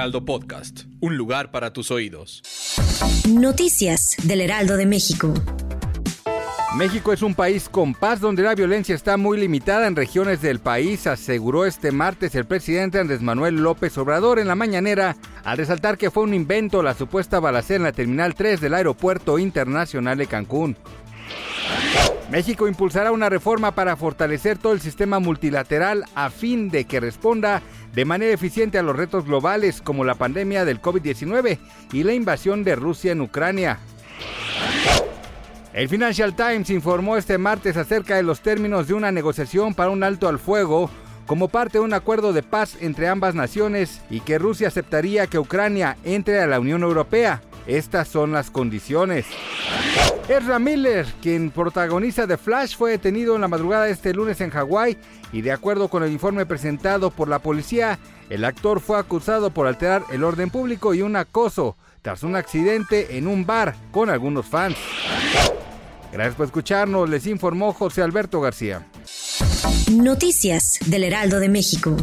Heraldo Podcast. Un lugar para tus oídos. Noticias del Heraldo de México. México es un país con paz donde la violencia está muy limitada en regiones del país, aseguró este martes el presidente Andrés Manuel López Obrador en la mañanera, al resaltar que fue un invento la supuesta balacera en la Terminal 3 del Aeropuerto Internacional de Cancún. México impulsará una reforma para fortalecer todo el sistema multilateral a fin de que responda de manera eficiente a los retos globales como la pandemia del COVID-19 y la invasión de Rusia en Ucrania. El Financial Times informó este martes acerca de los términos de una negociación para un alto al fuego como parte de un acuerdo de paz entre ambas naciones y que Rusia aceptaría que Ucrania entre a la Unión Europea. Estas son las condiciones. Ezra Miller, quien protagoniza The Flash, fue detenido en la madrugada de este lunes en Hawái y de acuerdo con el informe presentado por la policía, el actor fue acusado por alterar el orden público y un acoso tras un accidente en un bar con algunos fans. Gracias por escucharnos, les informó José Alberto García. Noticias del Heraldo de México.